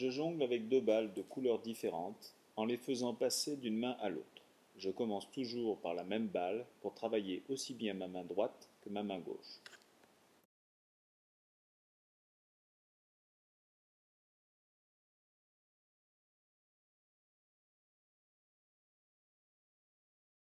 Je jongle avec deux balles de couleurs différentes en les faisant passer d'une main à l'autre. Je commence toujours par la même balle pour travailler aussi bien ma main droite que ma main gauche.